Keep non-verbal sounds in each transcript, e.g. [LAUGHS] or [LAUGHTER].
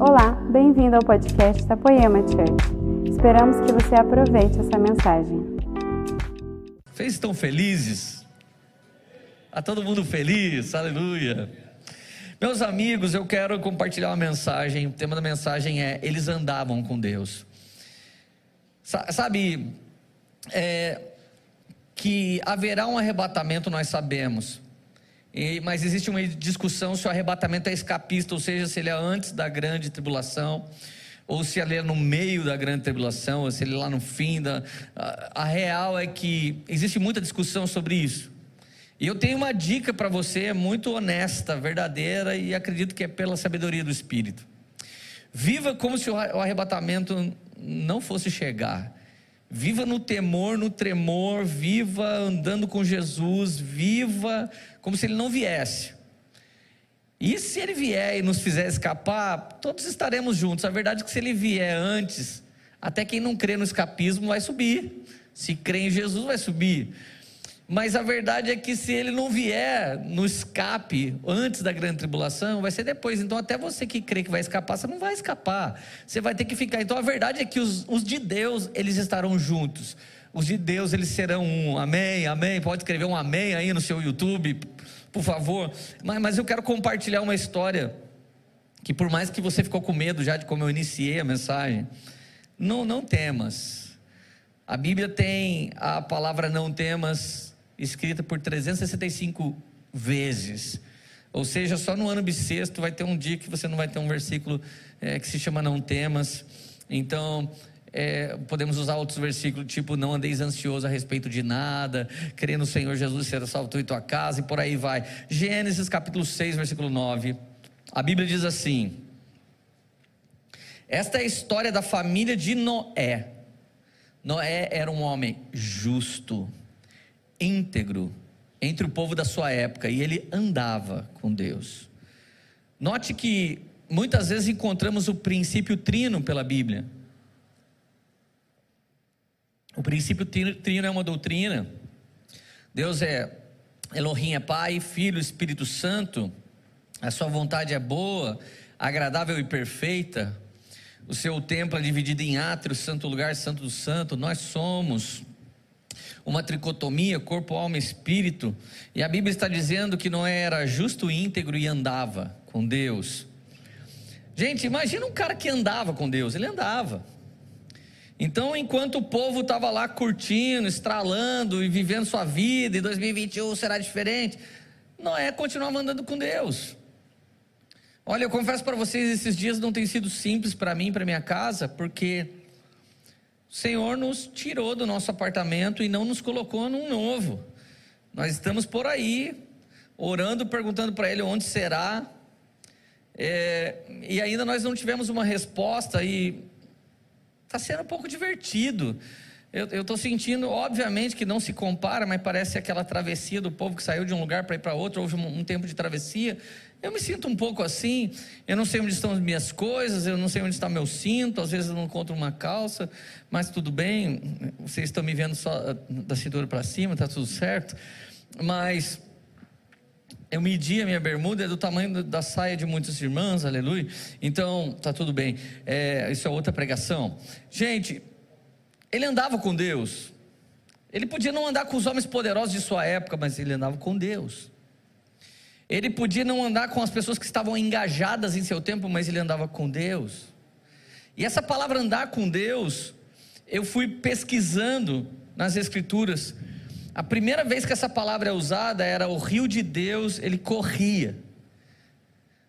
Olá, bem-vindo ao podcast da Poema Church. Esperamos que você aproveite essa mensagem. Vocês estão felizes? Está todo mundo feliz? Aleluia! Meus amigos, eu quero compartilhar uma mensagem. O tema da mensagem é: Eles andavam com Deus. Sabe, é, que haverá um arrebatamento, nós sabemos. E, mas existe uma discussão se o arrebatamento é escapista, ou seja, se ele é antes da grande tribulação, ou se ele é no meio da grande tribulação, ou se ele é lá no fim da. A, a real é que existe muita discussão sobre isso. E eu tenho uma dica para você, muito honesta, verdadeira, e acredito que é pela sabedoria do Espírito. Viva como se o arrebatamento não fosse chegar. Viva no temor, no tremor, viva andando com Jesus, viva como se ele não viesse. E se ele vier e nos fizer escapar, todos estaremos juntos. A verdade é que se ele vier antes, até quem não crê no escapismo vai subir. Se crê em Jesus, vai subir. Mas a verdade é que se ele não vier no escape antes da grande tribulação, vai ser depois. Então, até você que crê que vai escapar, você não vai escapar. Você vai ter que ficar. Então, a verdade é que os, os de Deus, eles estarão juntos. Os de Deus, eles serão um. Amém, amém. Pode escrever um amém aí no seu YouTube, por favor. Mas, mas eu quero compartilhar uma história que, por mais que você ficou com medo já de como eu iniciei a mensagem, não, não temas. A Bíblia tem a palavra não temas escrita por 365 vezes. Ou seja, só no ano bissexto vai ter um dia que você não vai ter um versículo é, que se chama não temas. Então, é, podemos usar outros versículos, tipo, não andeis ansioso a respeito de nada, crê no Senhor Jesus será salvo tu e tua casa, e por aí vai. Gênesis capítulo 6, versículo 9. A Bíblia diz assim: Esta é a história da família de Noé. Noé era um homem justo íntegro entre o povo da sua época e ele andava com Deus. Note que muitas vezes encontramos o princípio trino pela Bíblia. O princípio trino é uma doutrina. Deus é Elohim é Pai, Filho, Espírito Santo. A sua vontade é boa, agradável e perfeita. O seu templo é dividido em átrio, santo lugar, santo do santo. Nós somos uma tricotomia, corpo, alma, espírito. E a Bíblia está dizendo que Noé era justo, íntegro e andava com Deus. Gente, imagina um cara que andava com Deus, ele andava. Então, enquanto o povo estava lá curtindo, estralando e vivendo sua vida, e 2021 será diferente, Noé continuava andando com Deus. Olha, eu confesso para vocês, esses dias não têm sido simples para mim, para minha casa, porque o Senhor nos tirou do nosso apartamento e não nos colocou num novo. Nós estamos por aí, orando, perguntando para Ele onde será. É, e ainda nós não tivemos uma resposta e está sendo um pouco divertido. Eu estou sentindo, obviamente, que não se compara, mas parece aquela travessia do povo que saiu de um lugar para ir para outro, houve um, um tempo de travessia. Eu me sinto um pouco assim, eu não sei onde estão as minhas coisas, eu não sei onde está meu cinto, às vezes eu não encontro uma calça, mas tudo bem, vocês estão me vendo só da cintura para cima, está tudo certo. Mas eu medi a minha bermuda, é do tamanho da saia de muitas irmãs, aleluia. Então, está tudo bem. É, isso é outra pregação. Gente, ele andava com Deus. Ele podia não andar com os homens poderosos de sua época, mas ele andava com Deus. Ele podia não andar com as pessoas que estavam engajadas em seu tempo, mas ele andava com Deus. E essa palavra andar com Deus, eu fui pesquisando nas Escrituras. A primeira vez que essa palavra é usada era o rio de Deus, ele corria.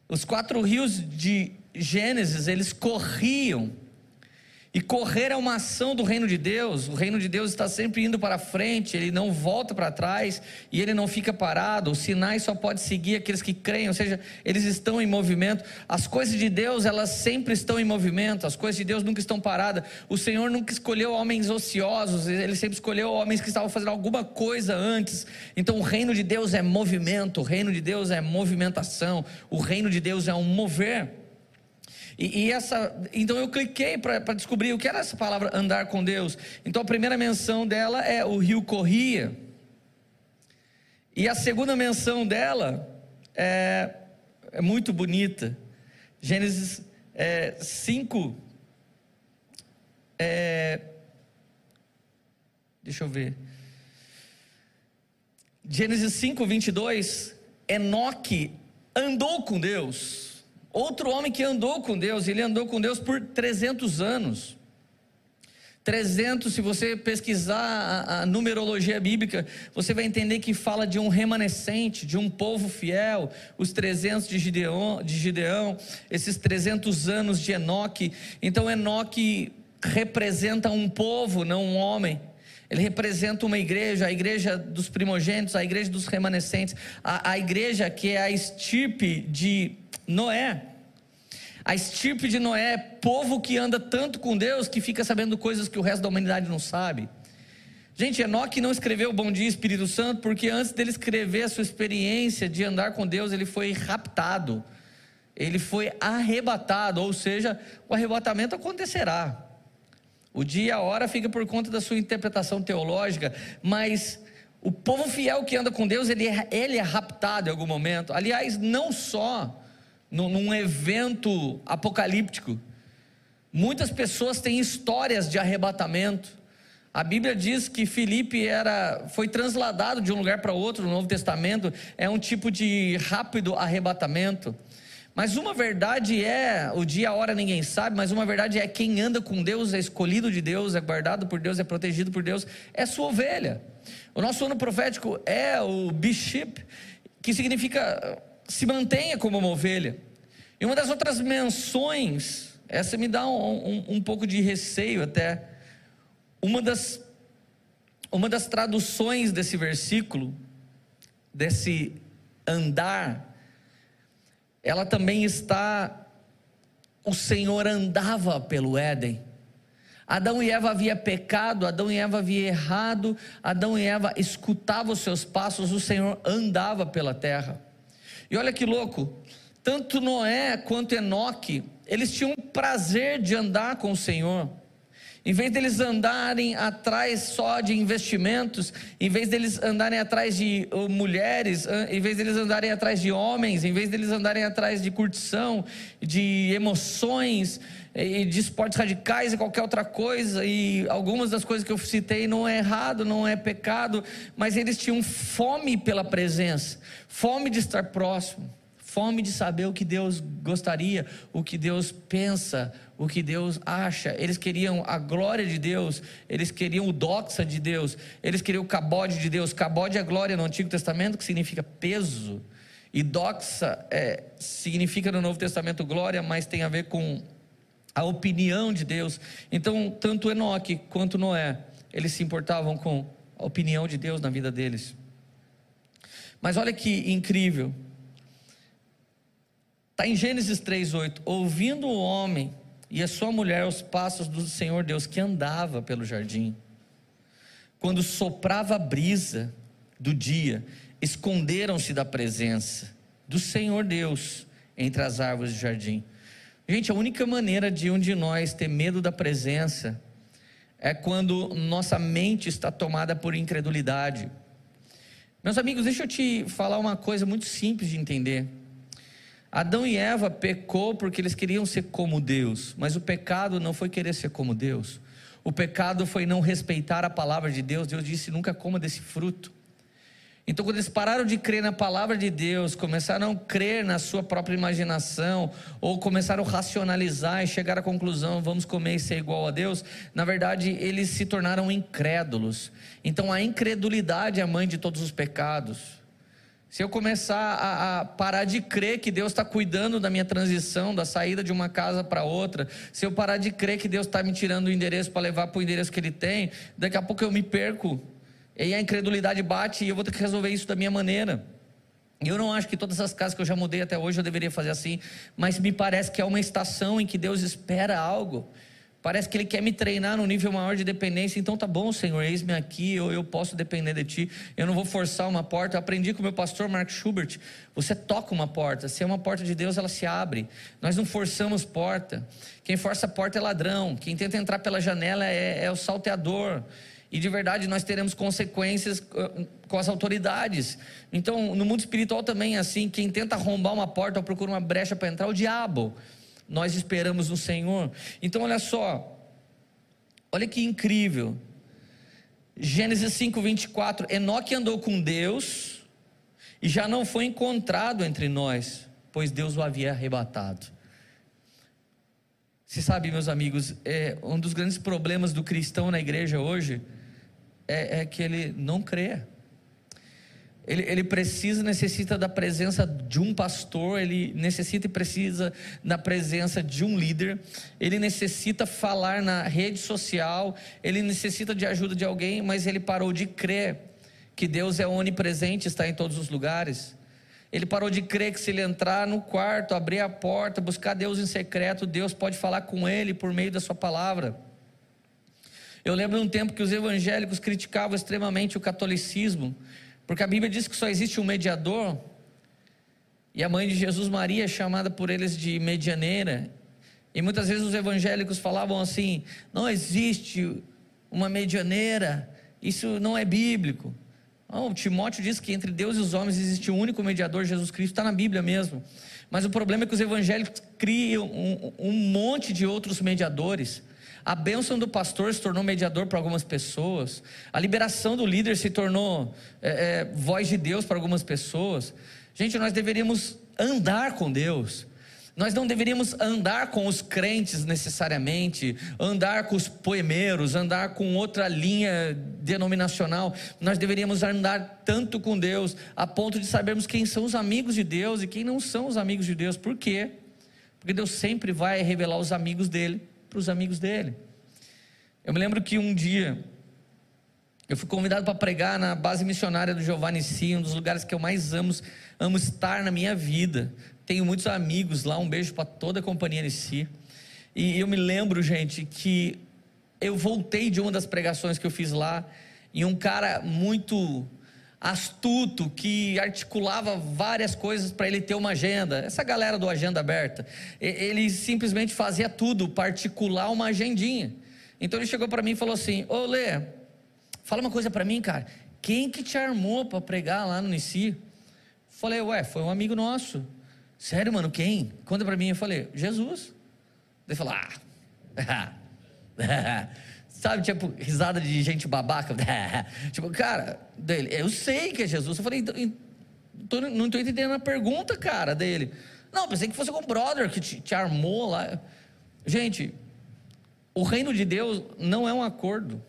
Os quatro rios de Gênesis, eles corriam e correr é uma ação do reino de Deus. O reino de Deus está sempre indo para frente, ele não volta para trás e ele não fica parado. Os sinais só pode seguir aqueles que creem, ou seja, eles estão em movimento. As coisas de Deus, elas sempre estão em movimento. As coisas de Deus nunca estão paradas. O Senhor nunca escolheu homens ociosos, ele sempre escolheu homens que estavam fazendo alguma coisa antes. Então, o reino de Deus é movimento, o reino de Deus é movimentação, o reino de Deus é um mover. E, e essa, então eu cliquei para descobrir o que era essa palavra andar com Deus. Então a primeira menção dela é o rio corria. E a segunda menção dela é, é muito bonita. Gênesis é, 5. É, deixa eu ver. Gênesis 5, 22. Enoque andou com Deus. Outro homem que andou com Deus, ele andou com Deus por 300 anos. 300, se você pesquisar a, a, numerologia bíblica, você vai entender que fala de um remanescente, de um povo fiel, os 300 de Gideão, de Gideão esses 300 anos de Enoque. Então, Enoque representa um povo, não um homem. Ele representa uma igreja, a igreja dos primogênitos, a igreja dos remanescentes, a, a igreja que é a estirpe de Noé. A estirpe de Noé, povo que anda tanto com Deus que fica sabendo coisas que o resto da humanidade não sabe. Gente, Enoque não escreveu Bom Dia Espírito Santo porque antes dele escrever a sua experiência de andar com Deus, ele foi raptado, ele foi arrebatado, ou seja, o arrebatamento acontecerá. O dia e a hora fica por conta da sua interpretação teológica, mas o povo fiel que anda com Deus, ele é, ele é raptado em algum momento. Aliás, não só num evento apocalíptico. Muitas pessoas têm histórias de arrebatamento. A Bíblia diz que Filipe era, foi transladado de um lugar para outro no Novo Testamento, é um tipo de rápido arrebatamento. Mas uma verdade é, o dia, a hora ninguém sabe, mas uma verdade é quem anda com Deus, é escolhido de Deus, é guardado por Deus, é protegido por Deus, é sua ovelha. O nosso ano profético é o bishop, que significa se mantenha como uma ovelha. E uma das outras menções, essa me dá um, um, um pouco de receio até. Uma das, uma das traduções desse versículo, desse andar, ela também está. O Senhor andava pelo Éden. Adão e Eva havia pecado, Adão e Eva havia errado, Adão e Eva escutavam os seus passos, o Senhor andava pela terra. E olha que louco, tanto Noé quanto Enoque, eles tinham prazer de andar com o Senhor. Em vez deles andarem atrás só de investimentos, em vez deles andarem atrás de mulheres, em vez deles andarem atrás de homens, em vez deles andarem atrás de curtição, de emoções, e de esportes radicais e qualquer outra coisa, e algumas das coisas que eu citei não é errado, não é pecado, mas eles tinham fome pela presença, fome de estar próximo fome de saber o que Deus gostaria, o que Deus pensa, o que Deus acha. Eles queriam a glória de Deus, eles queriam o doxa de Deus, eles queriam o cabode de Deus. Cabode é glória no Antigo Testamento, que significa peso, e doxa é, significa no Novo Testamento glória, mas tem a ver com a opinião de Deus. Então, tanto Enoque quanto Noé, eles se importavam com a opinião de Deus na vida deles. Mas olha que incrível. Está em Gênesis 3,8: Ouvindo o homem e a sua mulher os passos do Senhor Deus que andava pelo jardim, quando soprava a brisa do dia, esconderam-se da presença do Senhor Deus entre as árvores do jardim. Gente, a única maneira de um de nós ter medo da presença é quando nossa mente está tomada por incredulidade. Meus amigos, deixa eu te falar uma coisa muito simples de entender. Adão e Eva pecou porque eles queriam ser como Deus, mas o pecado não foi querer ser como Deus. O pecado foi não respeitar a palavra de Deus. Deus disse: nunca coma desse fruto. Então, quando eles pararam de crer na palavra de Deus, começaram a crer na sua própria imaginação, ou começaram a racionalizar e chegar à conclusão, vamos comer e ser igual a Deus, na verdade, eles se tornaram incrédulos. Então, a incredulidade é a mãe de todos os pecados. Se eu começar a, a, parar de crer que Deus está cuidando da minha transição, da saída de uma casa para outra, se eu parar de crer que Deus está me tirando o endereço para levar para o endereço que Ele tem, daqui a pouco eu me perco. E a incredulidade bate e eu vou ter que resolver isso da minha maneira. Eu não acho que todas as casas que eu já mudei até hoje eu deveria fazer assim, mas me parece que é uma estação em que Deus espera algo. Parece que Ele quer me treinar num nível maior de dependência. Então tá bom, Senhor, eis-me aqui, eu, eu posso depender de Ti. Eu não vou forçar uma porta. Eu aprendi com o meu pastor Mark Schubert. Você toca uma porta. Se é uma porta de Deus, ela se abre. Nós não forçamos porta. Quem força a porta é ladrão. Quem tenta entrar pela janela é, é o salteador. E de verdade nós teremos consequências uh, com as autoridades. Então, no mundo espiritual também é assim: quem tenta arrombar uma porta ou procura uma brecha para entrar é o diabo. nós esperamos no Senhor. Então, olha só, olha que incrível. Gênesis 5, 24: Enoque andou com Deus e já não foi encontrado entre nós, pois Deus o havia arrebatado. Você sabe, meus amigos, é, um dos grandes problemas do cristão na igreja hoje é, é que ele não crê. Ele, ele, precisa, necessita da presença de um pastor, ele necessita e precisa da presença de um líder, ele necessita falar na rede social, ele necessita de ajuda de alguém, mas ele parou de crer que Deus é onipresente, está em todos os lugares. Ele parou de crer que se ele entrar no quarto, abrir a porta, buscar Deus em secreto, Deus pode falar com ele por meio da sua palavra. Eu lembro de um tempo que os evangélicos criticavam extremamente o catolicismo, porque a Bíblia diz que só existe um mediador, e a mãe de Jesus, Maria, é chamada por eles de medianeira. E muitas vezes os evangélicos falavam assim: não existe uma medianeira, isso não é bíblico. Timóteo diz que entre Deus e os homens existe um único mediador, Jesus Cristo, está na Bíblia mesmo. Mas o problema é que os evangélicos criam um, um monte de outros mediadores. A bênção do pastor se tornou mediador para algumas pessoas. A liberação do líder se tornou é, é, voz de Deus para algumas pessoas. Gente, nós deveríamos andar com Deus. Nós não deveríamos andar com os crentes necessariamente, andar com os poemeiros, andar com outra linha denominacional. Nós deveríamos andar tanto com Deus, a ponto de sabermos quem são os amigos de Deus e quem não são os amigos de Deus. Por quê? Porque Deus sempre vai revelar os amigos dele para os amigos dele. Eu me lembro que um dia eu fui convidado para pregar na base missionária do Giovanni Si, um dos lugares que eu mais amo, amo estar na minha vida. Tenho muitos amigos lá, um beijo para toda a companhia de si. E eu me lembro, gente, que eu voltei de uma das pregações que eu fiz lá, e um cara muito astuto que articulava várias coisas para ele ter uma agenda. Essa galera do agenda aberta, ele simplesmente fazia tudo para articular uma agendinha. Então ele chegou para mim e falou assim: "Ô Lê, fala uma coisa para mim, cara. Quem que te armou para pregar lá no Nici?" Falei: "Ué, foi um amigo nosso." "Sério, mano, quem?" Conta para mim. Eu falei: "Jesus." Ele falou: "Ah." [LAUGHS] Sabe, tipo, risada de gente babaca. [LAUGHS] tipo, cara, dele, eu sei que é Jesus. Eu falei, então, não estou entendendo a pergunta, cara, dele. Não, pensei que fosse com um brother que te, te armou lá. Gente, o reino de Deus não é um acordo.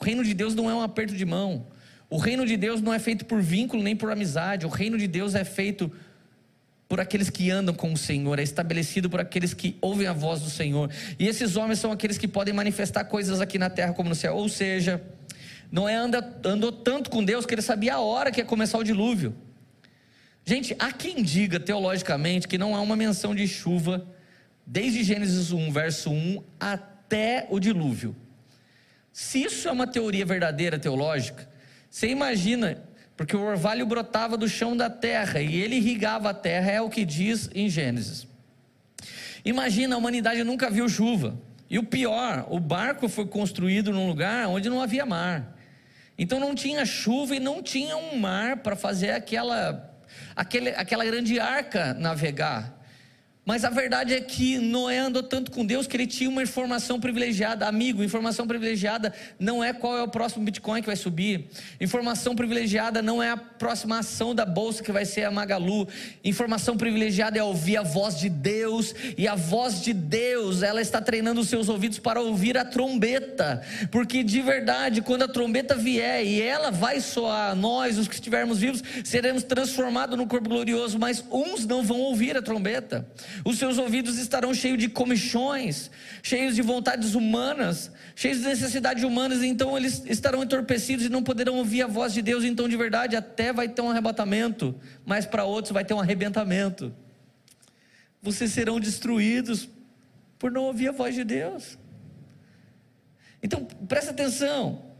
O reino de Deus não é um aperto de mão. O reino de Deus não é feito por vínculo nem por amizade. O reino de Deus é feito por aqueles que andam com o Senhor, é estabelecido por aqueles que ouvem a voz do Senhor. E esses homens são aqueles que podem manifestar coisas aqui na terra como no céu. Ou seja, Noé anda, andou tanto com Deus que ele sabia a hora que ia começar o dilúvio. Gente, há quem diga teologicamente que não há uma menção de chuva desde Gênesis 1, verso 1 até o dilúvio. Se isso é uma teoria verdadeira teológica, você imagina porque o orvalho brotava do chão da terra e ele irrigava a terra, é o que diz em Gênesis. Imagina, a humanidade nunca viu chuva. E o pior, o barco foi construído num lugar onde não havia mar. Então não tinha chuva e não tinha um mar para fazer aquela, aquele, aquela grande arca navegar. Mas a verdade é que Noé andou tanto com Deus que ele tinha uma informação privilegiada. Amigo, informação privilegiada não é qual é o próximo Bitcoin que vai subir. Informação privilegiada não é a próxima ação da bolsa que vai ser a Magalu. Informação privilegiada é ouvir a voz de Deus. E a voz de Deus, ela está treinando os seus ouvidos para ouvir a trombeta. Porque de verdade, quando a trombeta vier e ela vai soar, nós, os que estivermos vivos, seremos transformados no corpo glorioso. Mas uns não vão ouvir a trombeta. Os seus ouvidos estarão cheios de comichões, cheios de vontades humanas, cheios de necessidades humanas, então eles estarão entorpecidos e não poderão ouvir a voz de Deus. Então, de verdade, até vai ter um arrebatamento, mas para outros vai ter um arrebentamento. Vocês serão destruídos por não ouvir a voz de Deus. Então, presta atenção.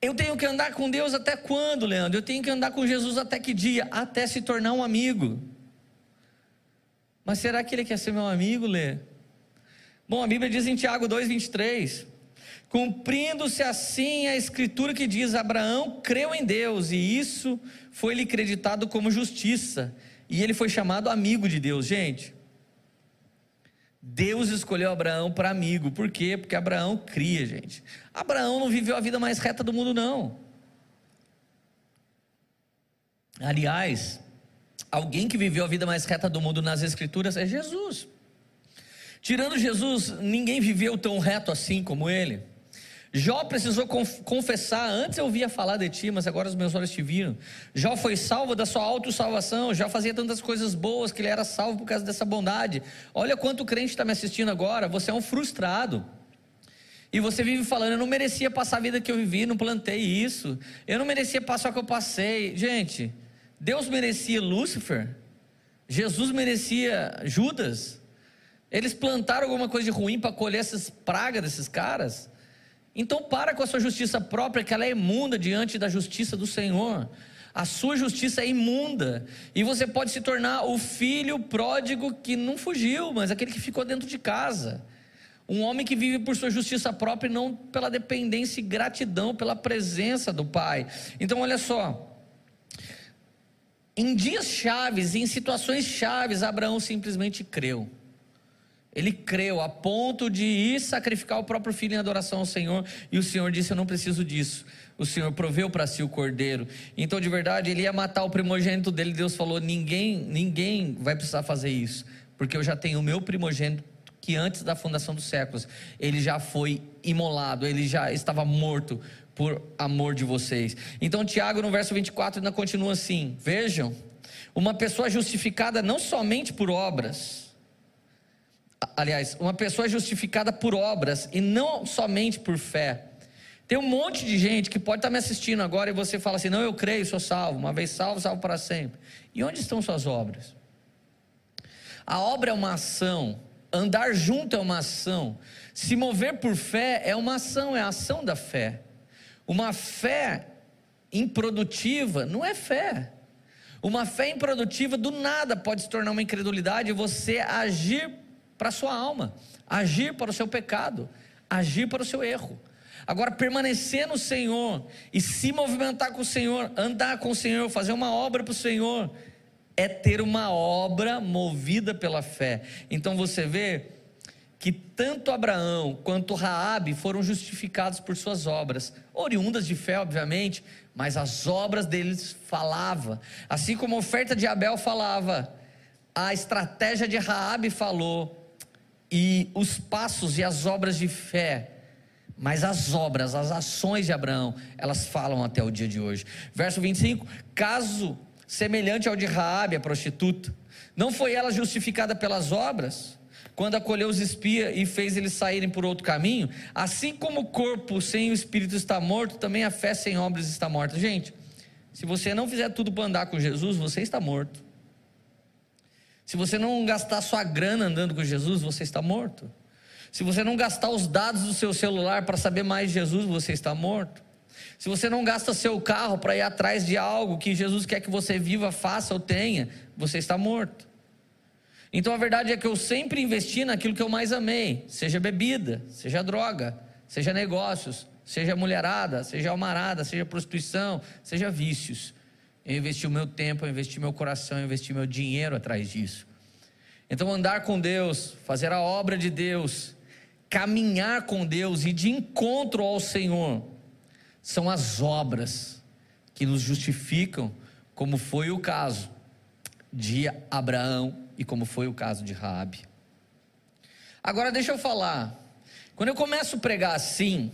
Eu tenho que andar com Deus até quando, Leandro? Eu tenho que andar com Jesus até que dia? Até se tornar um amigo. Mas será que ele quer ser meu amigo, Lê? Bom, a Bíblia diz em Tiago 2,23: Cumprindo-se assim a escritura que diz: Abraão creu em Deus, e isso foi lhe creditado como justiça, e ele foi chamado amigo de Deus. Gente, Deus escolheu Abraão para amigo. Por quê? Porque Abraão cria, gente. Abraão não viveu a vida mais reta do mundo, não. Aliás, alguém que viveu a vida mais reta do mundo nas Escrituras é Jesus. Tirando Jesus, ninguém viveu tão reto assim como ele. Jó precisou confessar, antes eu ouvia falar de ti, mas agora os meus olhos te viram. Jó foi salvo da sua autossalvação, Jó fazia tantas coisas boas que ele era salvo por causa dessa bondade. Olha quanto crente está me assistindo agora, você é um frustrado. E você vive falando, eu não merecia passar a vida que eu vivi, não plantei isso. Eu não merecia passar o que eu passei. Gente, Deus merecia Lúcifer? Jesus merecia Judas? Eles plantaram alguma coisa de ruim para colher essas pragas desses caras? Então para com a sua justiça própria, que ela é imunda diante da justiça do Senhor. A sua justiça é imunda. E você pode se tornar o filho pródigo que não fugiu, mas aquele que ficou dentro de casa. Um homem que vive por sua justiça própria e não pela dependência e gratidão pela presença do Pai. Então olha só. Em dias chaves, em situações chaves, Abraão simplesmente creu. Ele creu a ponto de ir sacrificar o próprio filho em adoração ao Senhor, e o Senhor disse: Eu não preciso disso. O Senhor proveu para si o cordeiro. Então, de verdade, ele ia matar o primogênito dele. Deus falou: Ninguém, ninguém vai precisar fazer isso, porque eu já tenho o meu primogênito que antes da fundação dos séculos ele já foi imolado, ele já estava morto por amor de vocês. Então, Tiago, no verso 24, ainda continua assim: Vejam, uma pessoa justificada não somente por obras, aliás, uma pessoa justificada por obras e não somente por fé. Tem um monte de gente que pode estar me assistindo agora e você fala assim: não, eu creio, sou salvo, uma vez salvo, salvo para sempre. E onde estão suas obras? A obra é uma ação, andar junto é uma ação, se mover por fé é uma ação, é a ação da fé. Uma fé improdutiva não é fé. Uma fé improdutiva do nada pode se tornar uma incredulidade e você agir para a sua alma, agir para o seu pecado, agir para o seu erro. Agora, permanecer no Senhor e se movimentar com o Senhor, andar com o Senhor, fazer uma obra para o Senhor, é ter uma obra movida pela fé. Então você vê que tanto Abraão quanto Raabe foram justificados por suas obras, oriundas de fé, obviamente, mas as obras deles falava. Assim como a oferta de Abel falava, a estratégia de Raabe falou, e os passos e as obras de fé, mas as obras, as ações de Abraão, elas falam até o dia de hoje. Verso 25: caso semelhante ao de Raabe, a prostituta, não foi ela justificada pelas obras? Quando acolheu os espias e fez eles saírem por outro caminho, assim como o corpo sem o espírito está morto, também a fé sem obras está morta. Gente, se você não fizer tudo para andar com Jesus, você está morto. Se você não gastar sua grana andando com Jesus, você está morto. Se você não gastar os dados do seu celular para saber mais de Jesus, você está morto. Se você não gasta seu carro para ir atrás de algo que Jesus quer que você viva, faça ou tenha, você está morto. Então a verdade é que eu sempre investi naquilo que eu mais amei, seja bebida, seja droga, seja negócios, seja mulherada, seja almarada, seja prostituição, seja vícios. Eu investi o meu tempo, eu investi meu coração, eu investi meu dinheiro atrás disso. Então, andar com Deus, fazer a obra de Deus, caminhar com Deus e de encontro ao Senhor, são as obras que nos justificam, como foi o caso de Abraão e como foi o caso de Raabe. Agora deixa eu falar. Quando eu começo a pregar assim,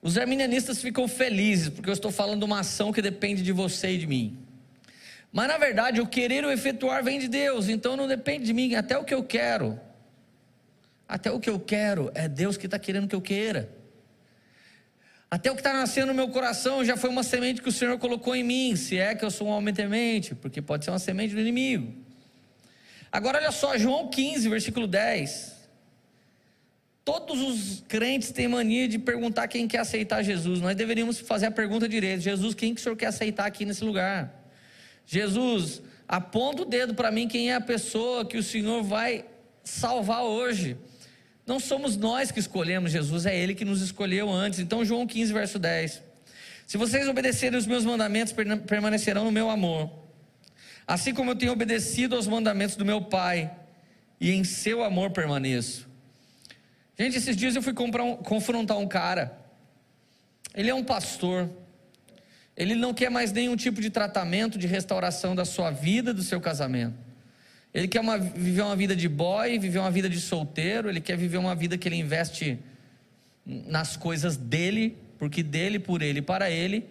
os arminianistas ficam felizes, porque eu estou falando de uma ação que depende de você e de mim. Mas na verdade, o querer o efetuar vem de Deus, então não depende de mim, até o que eu quero. Até o que eu quero é Deus que está querendo que eu queira. Até o que está nascendo no meu coração já foi uma semente que o Senhor colocou em mim, se é que eu sou um homem temente, porque pode ser uma semente do inimigo. Agora olha só, João 15, versículo 10. Todos os crentes têm mania de perguntar quem quer aceitar Jesus. Nós deveríamos fazer a pergunta direito: Jesus, quem que o senhor quer aceitar aqui nesse lugar? Jesus, aponta o dedo para mim quem é a pessoa que o Senhor vai salvar hoje. Não somos nós que escolhemos Jesus, é Ele que nos escolheu antes. Então, João 15, verso 10. Se vocês obedecerem os meus mandamentos, permanecerão no meu amor. Assim como eu tenho obedecido aos mandamentos do meu Pai e em seu amor permaneço. Gente, esses dias eu fui um, confrontar um cara. Ele é um pastor. Ele não quer mais nenhum tipo de tratamento, de restauração da sua vida, do seu casamento. Ele quer uma, viver uma vida de boy, viver uma vida de solteiro. Ele quer viver uma vida que ele investe nas coisas dele, porque dele, por ele, para ele.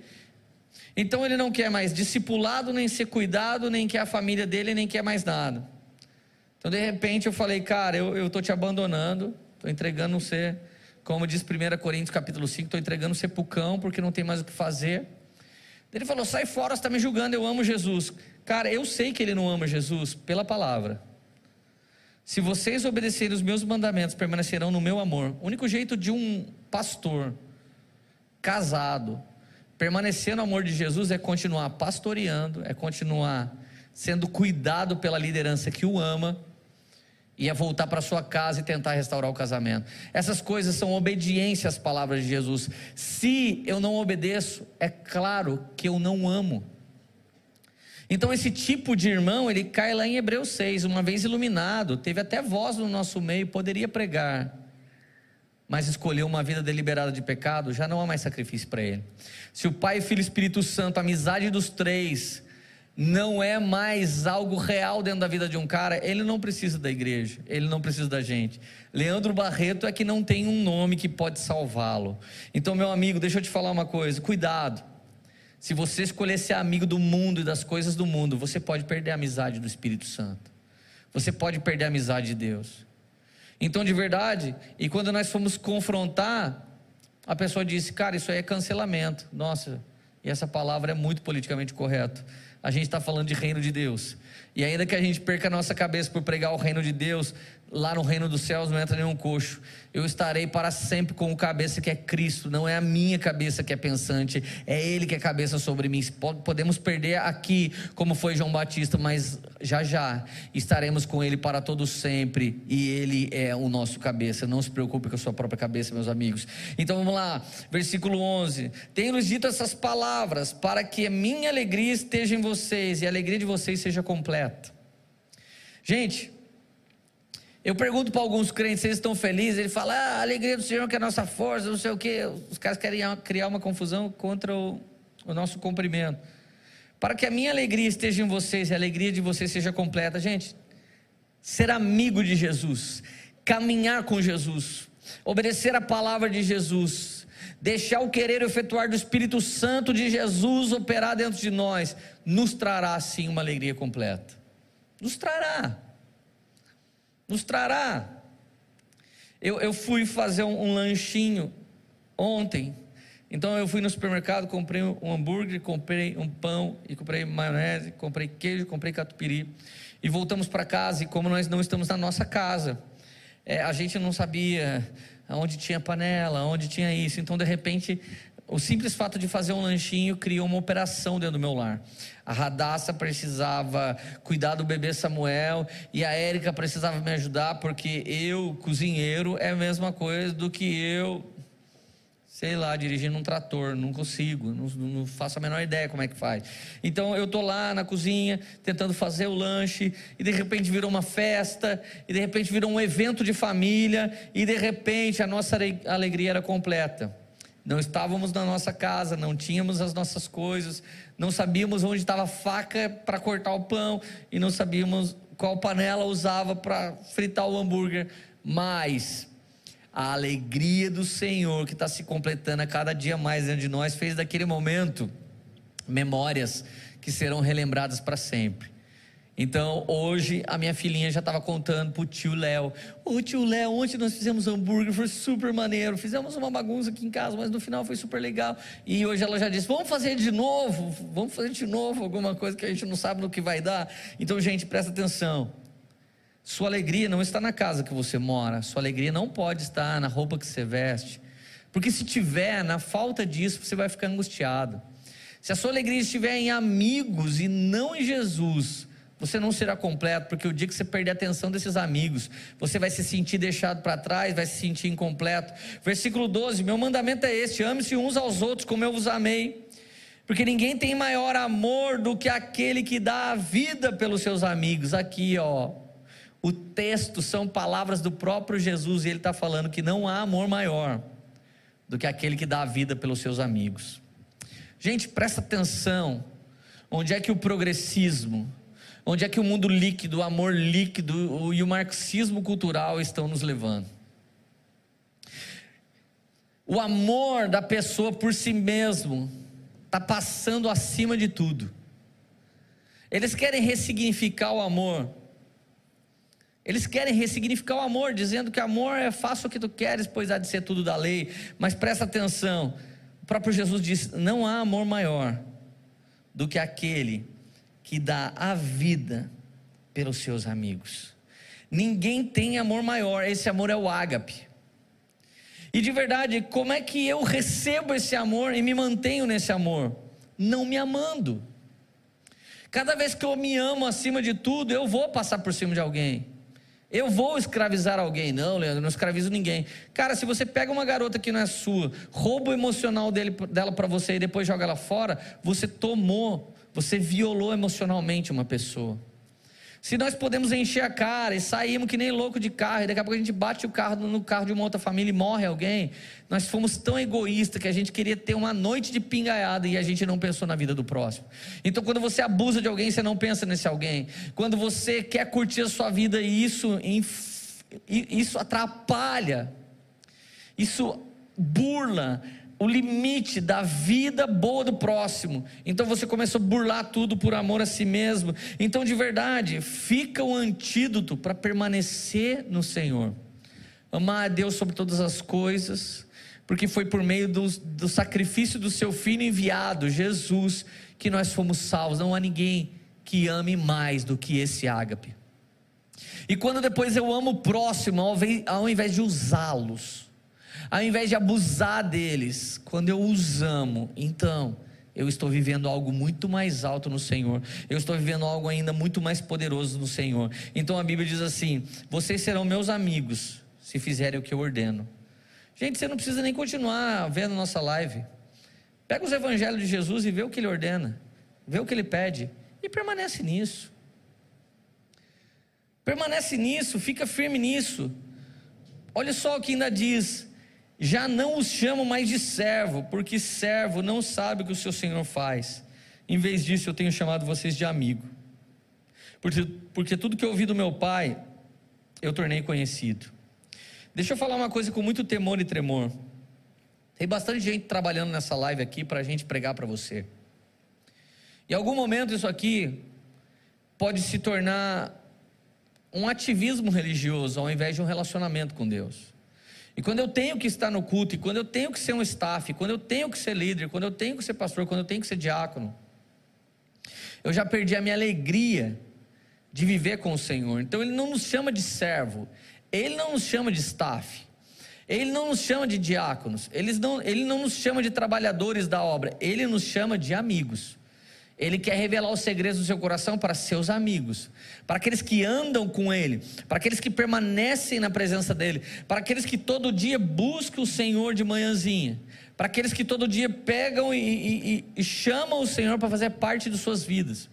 Então ele não quer mais discipulado, nem ser cuidado, nem quer a família dele, nem quer mais nada. Então de repente eu falei, cara, eu estou te abandonando, estou entregando você, como diz 1 Coríntios capítulo 5, estou entregando você para o cão, porque não tem mais o que fazer. Ele falou: sai fora, você está me julgando, eu amo Jesus. Cara, eu sei que ele não ama Jesus pela palavra. Se vocês obedecerem os meus mandamentos, permanecerão no meu amor. O único jeito de um pastor casado permanecer no amor de Jesus é continuar pastoreando, é continuar sendo cuidado pela liderança que o ama ia voltar para sua casa e tentar restaurar o casamento. Essas coisas são obediência às palavras de Jesus. Se eu não obedeço, é claro que eu não amo. Então esse tipo de irmão, ele cai lá em Hebreus 6, uma vez iluminado, teve até voz no nosso meio, poderia pregar, mas escolheu uma vida deliberada de pecado, já não há mais sacrifício para ele. Se o Pai, Filho e Espírito Santo, a amizade dos três, não é mais algo real dentro da vida de um cara, ele não precisa da igreja, ele não precisa da gente. Leandro Barreto é que não tem um nome que pode salvá-lo. Então, meu amigo, deixa eu te falar uma coisa: cuidado. Se você escolher ser amigo do mundo e das coisas do mundo, você pode perder a amizade do Espírito Santo. Você pode perder a amizade de Deus. Então, de verdade, e quando nós fomos confrontar, a pessoa disse: Cara, isso aí é cancelamento. Nossa, e essa palavra é muito politicamente correto a gente está falando de reino de Deus. E ainda que a gente perca a nossa cabeça por pregar o reino de Deus, lá no reino dos céus não entra nenhum coxo. Eu estarei para sempre com o cabeça que é Cristo, não é a minha cabeça que é pensante, é Ele que é cabeça sobre mim. Podemos perder aqui, como foi João Batista, mas já já estaremos com Ele para todo sempre, e Ele é o nosso cabeça. Não se preocupe com a sua própria cabeça, meus amigos. Então vamos lá, versículo 11: Tenho-lhes dito essas palavras, para que a minha alegria esteja em vocês e a alegria de vocês seja completa. Gente, eu pergunto para alguns crentes se eles estão felizes, ele fala, ah, a alegria do Senhor que é a nossa força, não sei o quê. Os caras querem criar uma confusão contra o, o nosso cumprimento. Para que a minha alegria esteja em vocês e a alegria de vocês seja completa. Gente, ser amigo de Jesus, caminhar com Jesus, obedecer a palavra de Jesus, deixar o querer efetuar do Espírito Santo de Jesus operar dentro de nós, nos trará sim uma alegria completa. Nos trará nos trará. Eu, eu fui fazer um, um lanchinho ontem. Então eu fui no supermercado, comprei um hambúrguer, comprei um pão e comprei maionese, comprei queijo, comprei catupiry e voltamos para casa. E como nós não estamos na nossa casa, é, a gente não sabia onde tinha panela, onde tinha isso. Então de repente o simples fato de fazer um lanchinho criou uma operação dentro do meu lar. A Radassa precisava cuidar do bebê Samuel e a Érica precisava me ajudar porque eu, cozinheiro, é a mesma coisa do que eu, sei lá, dirigindo um trator. Não consigo, não, não faço a menor ideia como é que faz. Então eu estou lá na cozinha tentando fazer o lanche e de repente virou uma festa e de repente virou um evento de família e de repente a nossa alegria era completa. Não estávamos na nossa casa, não tínhamos as nossas coisas, não sabíamos onde estava a faca para cortar o pão e não sabíamos qual panela usava para fritar o hambúrguer, mas a alegria do Senhor que está se completando a cada dia mais dentro de nós fez daquele momento memórias que serão relembradas para sempre. Então, hoje, a minha filhinha já estava contando pro tio Léo. Ô tio Léo, ontem nós fizemos hambúrguer, foi super maneiro. Fizemos uma bagunça aqui em casa, mas no final foi super legal. E hoje ela já disse: vamos fazer de novo, vamos fazer de novo alguma coisa que a gente não sabe no que vai dar. Então, gente, presta atenção. Sua alegria não está na casa que você mora, sua alegria não pode estar na roupa que você veste. Porque se tiver, na falta disso, você vai ficar angustiado. Se a sua alegria estiver em amigos e não em Jesus, você não será completo, porque o dia que você perder a atenção desses amigos, você vai se sentir deixado para trás, vai se sentir incompleto. Versículo 12: Meu mandamento é este: ame-se uns aos outros como eu vos amei. Porque ninguém tem maior amor do que aquele que dá a vida pelos seus amigos. Aqui, ó, O texto são palavras do próprio Jesus e ele está falando que não há amor maior do que aquele que dá a vida pelos seus amigos. Gente, presta atenção. Onde é que o progressismo, onde é que o mundo líquido, o amor líquido e o marxismo cultural estão nos levando? O amor da pessoa por si mesmo está passando acima de tudo. Eles querem ressignificar o amor. Eles querem ressignificar o amor, dizendo que amor é faça o que tu queres, pois há de ser tudo da lei. Mas presta atenção, o próprio Jesus disse: não há amor maior do que aquele que dá a vida pelos seus amigos. Ninguém tem amor maior, esse amor é o ágape. E de verdade, como é que eu recebo esse amor e me mantenho nesse amor? Não me amando. Cada vez que eu me amo acima de tudo, eu vou passar por cima de alguém. Eu vou escravizar alguém. Não, Leandro, não escravizo ninguém. Cara, se você pega uma garota que não é sua, rouba o emocional dele, dela para você e depois joga ela fora, você tomou, você violou emocionalmente uma pessoa. Se nós podemos encher a cara e sairmos que nem louco de carro, e daqui a pouco a gente bate o carro no carro de uma outra família e morre alguém, nós fomos tão egoístas que a gente queria ter uma noite de pingaiada e a gente não pensou na vida do próximo. Então, quando você abusa de alguém, você não pensa nesse alguém. Quando você quer curtir a sua vida e isso, isso atrapalha, isso burla o limite da vida boa do próximo. Então você começa a burlar tudo por amor a si mesmo. Então, de verdade, fica o antídoto para permanecer no Senhor. Amar a Deus sobre todas as coisas, porque foi por meio do, do sacrifício do seu filho enviado, Jesus, que nós fomos salvos. Não há ninguém que ame mais do que esse ágape. E quando depois eu amo o próximo, ao invés de usá-los, ao invés de abusar deles, quando eu os amo, então eu estou vivendo algo muito mais alto no Senhor, eu estou vivendo algo ainda muito mais poderoso no Senhor. Então a Bíblia diz assim: vocês serão meus amigos se fizerem o que eu ordeno. Gente, você não precisa nem continuar vendo nossa live. Pega os evangelhos de Jesus e vê o que ele ordena, vê o que ele pede e permanece nisso. Permanece nisso, fica firme nisso. Olha só o que ainda diz: já não os chamo mais de servo, porque servo não sabe o que o seu senhor faz. Em vez disso, eu tenho chamado vocês de amigo. Porque, porque tudo que eu ouvi do meu pai, eu tornei conhecido. Deixa eu falar uma coisa com muito temor e tremor. Tem bastante gente trabalhando nessa live aqui para a gente pregar para você. Em algum momento, isso aqui pode se tornar um ativismo religioso ao invés de um relacionamento com Deus. E quando eu tenho que estar no culto, e quando eu tenho que ser um staff, quando eu tenho que ser líder, quando eu tenho que ser pastor, quando eu tenho que ser diácono, eu já perdi a minha alegria de viver com o Senhor. Então Ele não nos chama de servo, Ele não nos chama de staff, Ele não nos chama de diáconos, Ele não, Ele não nos chama de trabalhadores da obra, Ele nos chama de amigos. Ele quer revelar os segredos do seu coração para seus amigos, para aqueles que andam com Ele, para aqueles que permanecem na presença dEle, para aqueles que todo dia buscam o Senhor de manhãzinha, para aqueles que todo dia pegam e, e, e chamam o Senhor para fazer parte de suas vidas,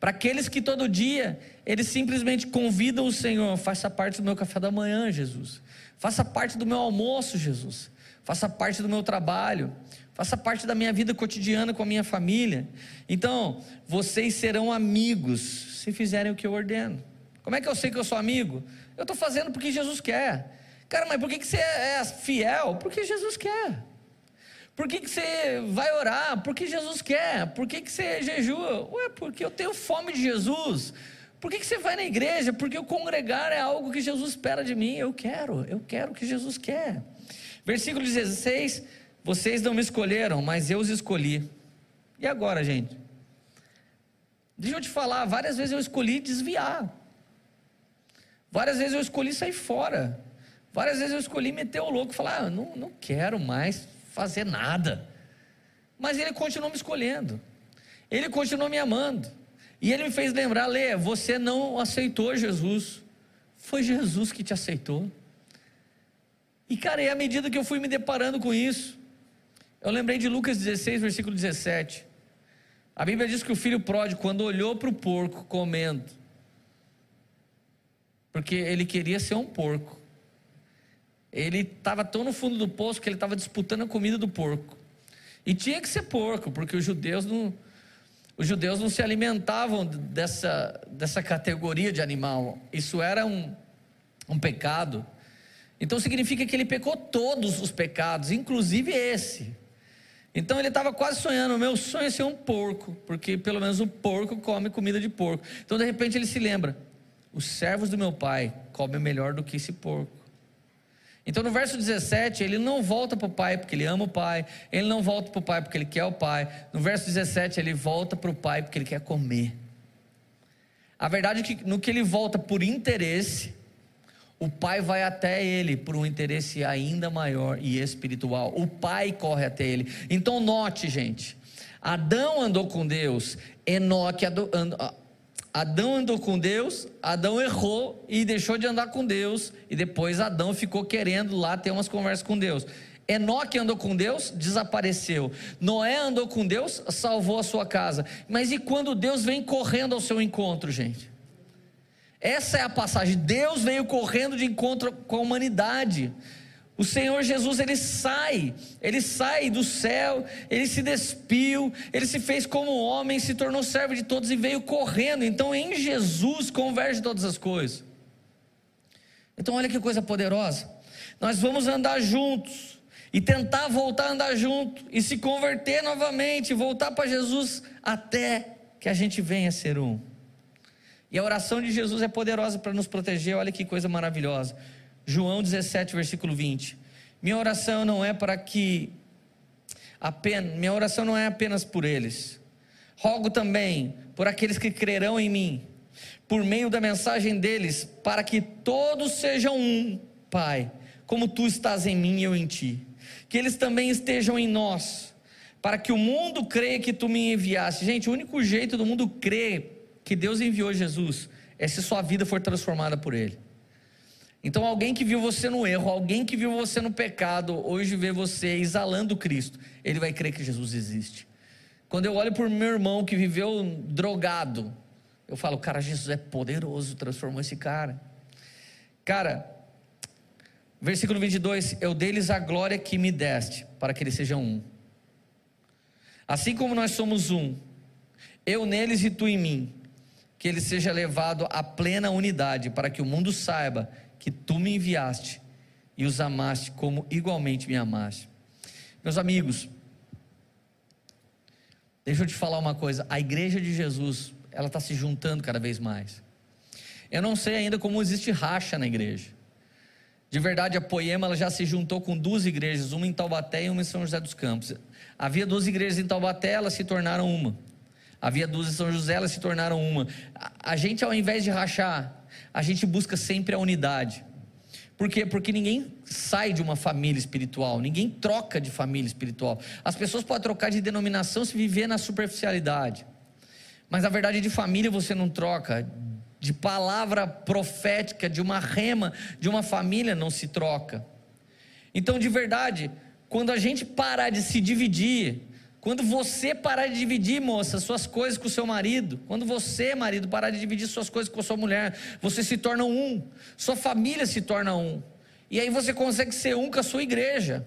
para aqueles que todo dia eles simplesmente convidam o Senhor, faça parte do meu café da manhã, Jesus, faça parte do meu almoço, Jesus, faça parte do meu trabalho, faça parte da minha vida cotidiana com a minha família. Então, vocês serão amigos se fizerem o que eu ordeno. Como é que eu sei que eu sou amigo? Eu estou fazendo porque Jesus quer. Cara, mas por que, que você é fiel? Porque Jesus quer. Por que, que você vai orar? Porque Jesus quer. Por que, que você jejua? Ué, porque eu tenho fome de Jesus. Por que, que você vai na igreja? Porque o congregar é algo que Jesus espera de mim. Eu quero, eu quero o que Jesus quer. Versículo 16 vocês não me escolheram, mas eu os escolhi. E agora, gente? Deixa eu te falar, várias vezes eu escolhi desviar. Várias vezes eu escolhi sair fora. Várias vezes eu escolhi meter o louco falar, ah, não, não quero mais fazer nada. Mas ele continuou me escolhendo. Ele continuou me amando. E ele me fez lembrar, Lê, você não aceitou Jesus. Foi Jesus que te aceitou. E cara, e à medida que eu fui me deparando com isso, eu lembrei de Lucas 16, versículo 17. A Bíblia diz que o filho pródigo, quando olhou para o porco comendo, porque ele queria ser um porco. Ele estava tão no fundo do poço que ele estava disputando a comida do porco. E tinha que ser porco, porque os judeus não, os judeus não se alimentavam dessa, dessa categoria de animal. Isso era um, um pecado. Então significa que ele pecou todos os pecados, inclusive esse. Então ele estava quase sonhando, o meu sonho é ser um porco, porque pelo menos o porco come comida de porco. Então de repente ele se lembra: os servos do meu pai comem melhor do que esse porco. Então no verso 17, ele não volta para o pai porque ele ama o pai, ele não volta para o pai porque ele quer o pai. No verso 17, ele volta para o pai porque ele quer comer. A verdade é que no que ele volta por interesse, o pai vai até ele por um interesse ainda maior e espiritual. O pai corre até ele. Então note, gente, Adão andou com Deus, Enoque andou, Adão andou com Deus, Adão errou e deixou de andar com Deus, e depois Adão ficou querendo lá ter umas conversas com Deus. Enoque andou com Deus, desapareceu. Noé andou com Deus, salvou a sua casa. Mas e quando Deus vem correndo ao seu encontro, gente? Essa é a passagem. Deus veio correndo de encontro com a humanidade. O Senhor Jesus, ele sai, ele sai do céu, ele se despiu, ele se fez como homem, se tornou servo de todos e veio correndo. Então, em Jesus converge todas as coisas. Então, olha que coisa poderosa. Nós vamos andar juntos e tentar voltar a andar junto e se converter novamente, voltar para Jesus até que a gente venha ser um. E a oração de Jesus é poderosa para nos proteger. Olha que coisa maravilhosa. João 17, versículo 20. Minha oração não é para que apenas, minha oração não é apenas por eles. Rogo também por aqueles que crerão em mim, por meio da mensagem deles, para que todos sejam um, Pai, como tu estás em mim e eu em ti. Que eles também estejam em nós, para que o mundo creia que tu me enviaste. Gente, o único jeito do mundo crer que Deus enviou Jesus é se sua vida for transformada por ele. Então, alguém que viu você no erro, alguém que viu você no pecado, hoje vê você exalando Cristo, ele vai crer que Jesus existe. Quando eu olho para o meu irmão que viveu drogado, eu falo, cara, Jesus é poderoso, transformou esse cara. Cara, versículo 22: Eu dei-lhes a glória que me deste, para que eles sejam um. Assim como nós somos um, eu neles e tu em mim, que ele seja levado à plena unidade, para que o mundo saiba que tu me enviaste e os amaste como igualmente me amaste. Meus amigos, deixa eu te falar uma coisa: a igreja de Jesus, ela está se juntando cada vez mais. Eu não sei ainda como existe racha na igreja. De verdade, a Poema ela já se juntou com duas igrejas, uma em Taubaté e uma em São José dos Campos. Havia duas igrejas em Taubaté, elas se tornaram uma. Havia duas em São José, elas se tornaram uma. A, gente, ao invés de rachar, a gente busca sempre a unidade. Por quê? Porque ninguém sai de uma família espiritual, ninguém troca de família espiritual. As pessoas podem trocar de denominação se viver na superficialidade. Mas a verdade de família você não troca, de palavra profética, de uma rema, de uma família não se troca. Então, de verdade, quando a gente parar de se dividir, quando você parar de dividir, moça, suas coisas com o seu marido, quando você, marido, parar de dividir suas coisas com a sua mulher, você se torna um, sua família se torna um, e aí você consegue ser um com a sua igreja.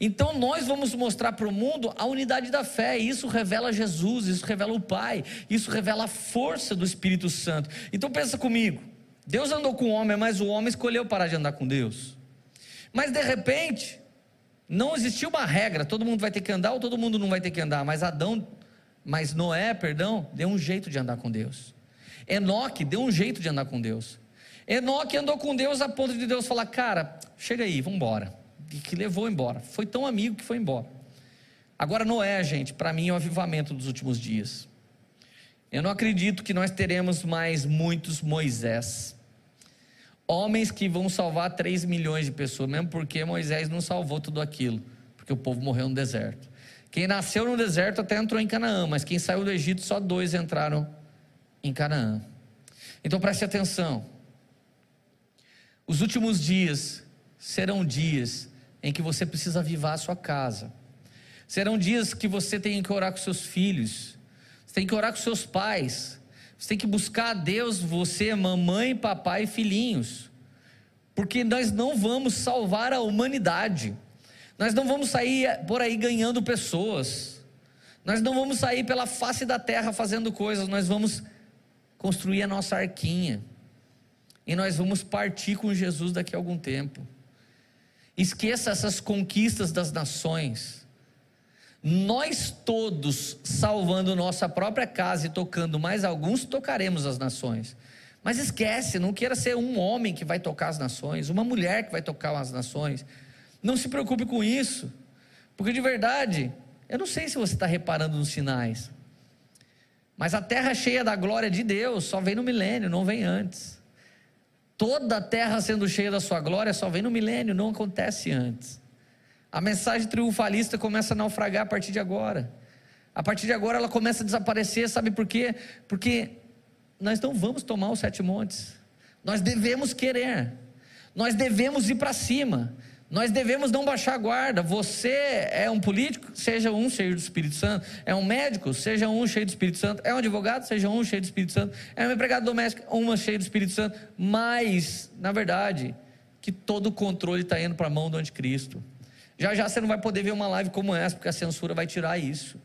Então nós vamos mostrar para o mundo a unidade da fé, isso revela Jesus, isso revela o Pai, isso revela a força do Espírito Santo. Então pensa comigo, Deus andou com o homem, mas o homem escolheu parar de andar com Deus. Mas de repente, não existia uma regra, todo mundo vai ter que andar ou todo mundo não vai ter que andar, mas Adão, mas Noé, perdão, deu um jeito de andar com Deus. Enoque deu um jeito de andar com Deus. Enoque andou com Deus a ponto de Deus falar: Cara, chega aí, vamos embora. E que levou embora. Foi tão amigo que foi embora. Agora, Noé, gente, para mim é o avivamento dos últimos dias. Eu não acredito que nós teremos mais muitos Moisés homens que vão salvar 3 milhões de pessoas, mesmo porque Moisés não salvou tudo aquilo, porque o povo morreu no deserto. Quem nasceu no deserto até entrou em Canaã, mas quem saiu do Egito, só dois entraram em Canaã. Então preste atenção. Os últimos dias serão dias em que você precisa avivar a sua casa. Serão dias que você tem que orar com seus filhos, você tem que orar com seus pais, Você tem que buscar a Deus, você, mamãe, papai e filhinhos. Porque nós não vamos salvar a humanidade. Nós não vamos sair por aí ganhando pessoas. Nós não vamos sair pela face da terra fazendo coisas, nós vamos construir a nossa arquinha. E nós vamos partir com Jesus daqui a algum tempo. Esqueça essas conquistas das nações. Nós todos, salvando nossa própria casa e tocando mais alguns, tocaremos as nações. Mas esquece, não queira ser um homem que vai tocar as nações, uma mulher que vai tocar as nações. Não se preocupe com isso, porque de verdade, eu não sei se você está reparando nos sinais, mas a terra cheia da glória de Deus só vem no milênio, não vem antes. Toda a terra sendo cheia da sua glória só vem no milênio, não acontece antes. A mensagem triunfalista começa a naufragar a partir de agora. A partir de agora ela começa a desaparecer, sabe por quê? Porque nós não vamos tomar os sete montes. Nós devemos querer. Nós devemos ir para cima. Nós devemos não baixar a guarda. Você é um político, seja um cheio do Espírito Santo. É um médico, seja um cheio do Espírito Santo. É um advogado, seja um cheio do Espírito Santo. É um empregado doméstico, uma cheio do Espírito Santo. Mas, na verdade, que todo o controle está indo para a mão do anticristo. Já já você não vai poder ver uma live como essa, porque a censura vai tirar isso.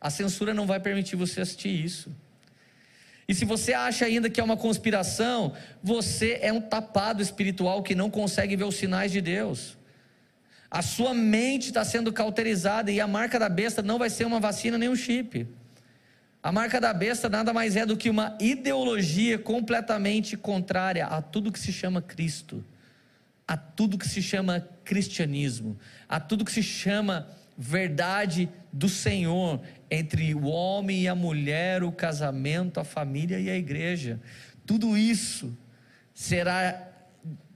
A censura não vai permitir você assistir isso. E se você acha ainda que é uma conspiração, você é um tapado espiritual que não consegue ver os sinais de Deus. A sua mente está sendo cauterizada e a marca da besta não vai ser uma vacina nem um chip. A marca da besta nada mais é do que uma ideologia completamente contrária a tudo que se chama Cristo, a tudo que se chama cristianismo, a tudo que se chama verdade do Senhor entre o homem e a mulher, o casamento, a família e a igreja. Tudo isso será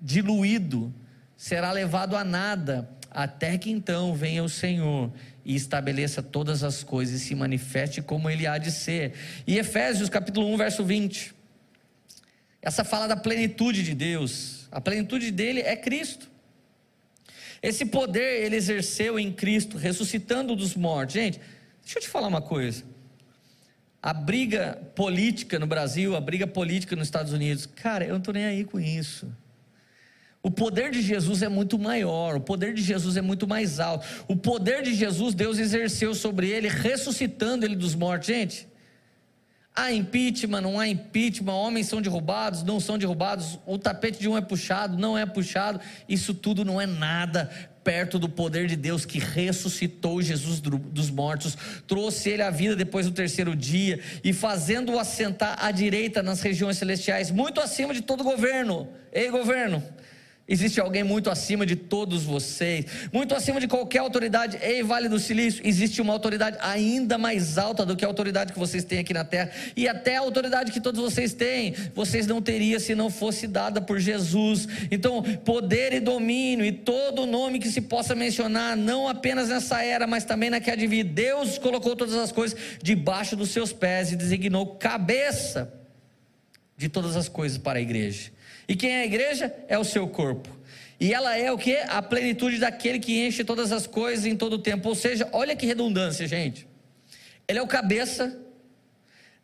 diluído, será levado a nada, até que então venha o Senhor e estabeleça todas as coisas e se manifeste como ele há de ser. E Efésios capítulo 1, verso 20. Essa fala da plenitude de Deus. A plenitude dele é Cristo. Esse poder ele exerceu em Cristo, ressuscitando dos mortos. Gente, deixa eu te falar uma coisa. A briga política no Brasil, a briga política nos Estados Unidos, cara, eu não estou nem aí com isso. O poder de Jesus é muito maior, o poder de Jesus é muito mais alto. O poder de Jesus, Deus exerceu sobre ele, ressuscitando ele dos mortos. Gente, Há impeachment, não há impeachment, homens são derrubados, não são derrubados, o tapete de um é puxado, não é puxado, isso tudo não é nada perto do poder de Deus que ressuscitou Jesus dos mortos, trouxe ele à vida depois do terceiro dia e fazendo-o assentar à direita nas regiões celestiais, muito acima de todo governo. Ei, governo, Existe alguém muito acima de todos vocês, muito acima de qualquer autoridade. Ei, Vale do Silício, existe uma autoridade ainda mais alta do que a autoridade que vocês têm aqui na terra, e até a autoridade que todos vocês têm, vocês não teriam se não fosse dada por Jesus. Então, poder e domínio e todo nome que se possa mencionar, não apenas nessa era, mas também na que vir. Deus colocou todas as coisas debaixo dos seus pés e designou cabeça de todas as coisas para a igreja. E quem é a igreja? É o seu corpo. E ela é o que? A plenitude daquele que enche todas as coisas em todo o tempo. Ou seja, olha que redundância, gente. Ele é o cabeça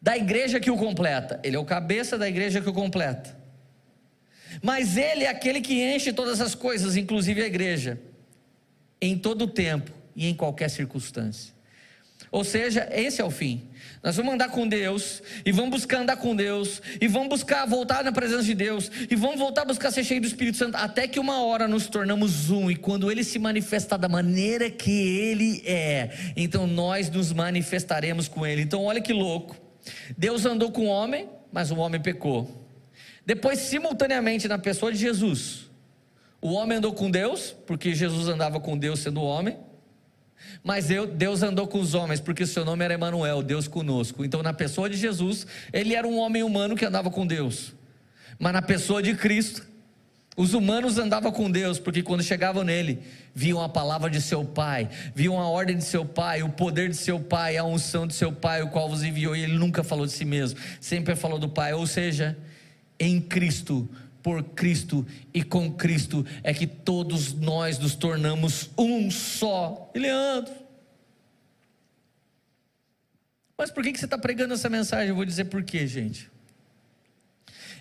da igreja que o completa. Ele é o cabeça da igreja que o completa. Mas ele é aquele que enche todas as coisas, inclusive a igreja, em todo o tempo e em qualquer circunstância. Ou seja, esse é o fim. Nós vamos andar com Deus, e vamos buscar andar com Deus, e vamos buscar voltar na presença de Deus, e vamos voltar a buscar ser cheio do Espírito Santo, até que uma hora nos tornamos um, e quando Ele se manifestar da maneira que Ele é, então nós nos manifestaremos com Ele. Então, olha que louco. Deus andou com o homem, mas o homem pecou. Depois, simultaneamente, na pessoa de Jesus, o homem andou com Deus, porque Jesus andava com Deus sendo homem, mas Deus andou com os homens, porque o seu nome era Emanuel, Deus conosco. Então, na pessoa de Jesus, ele era um homem humano que andava com Deus. Mas na pessoa de Cristo, os humanos andavam com Deus, porque quando chegavam nele, viam a palavra de seu Pai, viam a ordem de seu Pai, o poder de seu Pai, a unção de seu Pai, o qual vos enviou, e ele nunca falou de si mesmo, sempre falou do Pai. Ou seja, em Cristo por Cristo e com Cristo é que todos nós nos tornamos um só. E Leandro, Mas por que, que você está pregando essa mensagem? Eu vou dizer por quê, gente.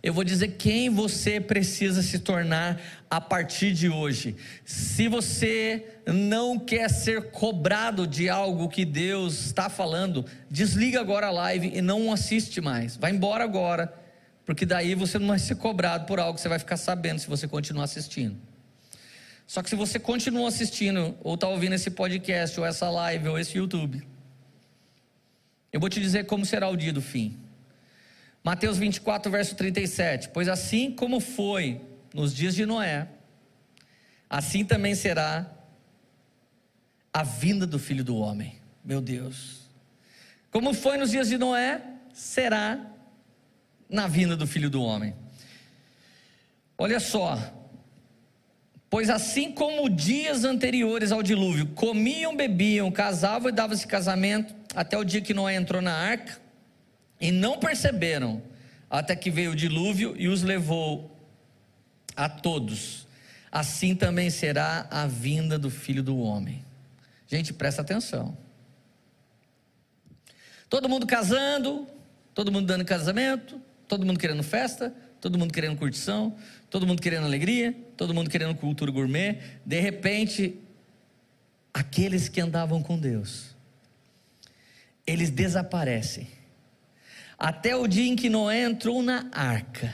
Eu vou dizer quem você precisa se tornar a partir de hoje. Se você não quer ser cobrado de algo que Deus está falando, desliga agora a live e não assiste mais. Vai embora agora, porque daí você não vai ser cobrado por algo que você vai ficar sabendo se você continuar assistindo. Só que se você continua assistindo, ou está ouvindo esse podcast, ou essa live, ou esse YouTube, eu vou te dizer como será o dia do fim. Mateus 24, verso 37. Pois assim como foi nos dias de Noé, assim também será a vinda do filho do homem. Meu Deus. Como foi nos dias de Noé, será na vinda do filho do homem. Olha só. Pois assim como dias anteriores ao dilúvio, comiam, bebiam, casavam e davam-se casamento, até o dia que Noé entrou na arca, e não perceberam, até que veio o dilúvio e os levou a todos. Assim também será a vinda do filho do homem. Gente, presta atenção. Todo mundo casando, todo mundo dando casamento, todo mundo querendo festa, todo mundo querendo curtição, todo mundo querendo alegria, todo mundo querendo cultura gourmet. De repente, aqueles que andavam com Deus, eles desaparecem até o dia em que Noé entrou na arca.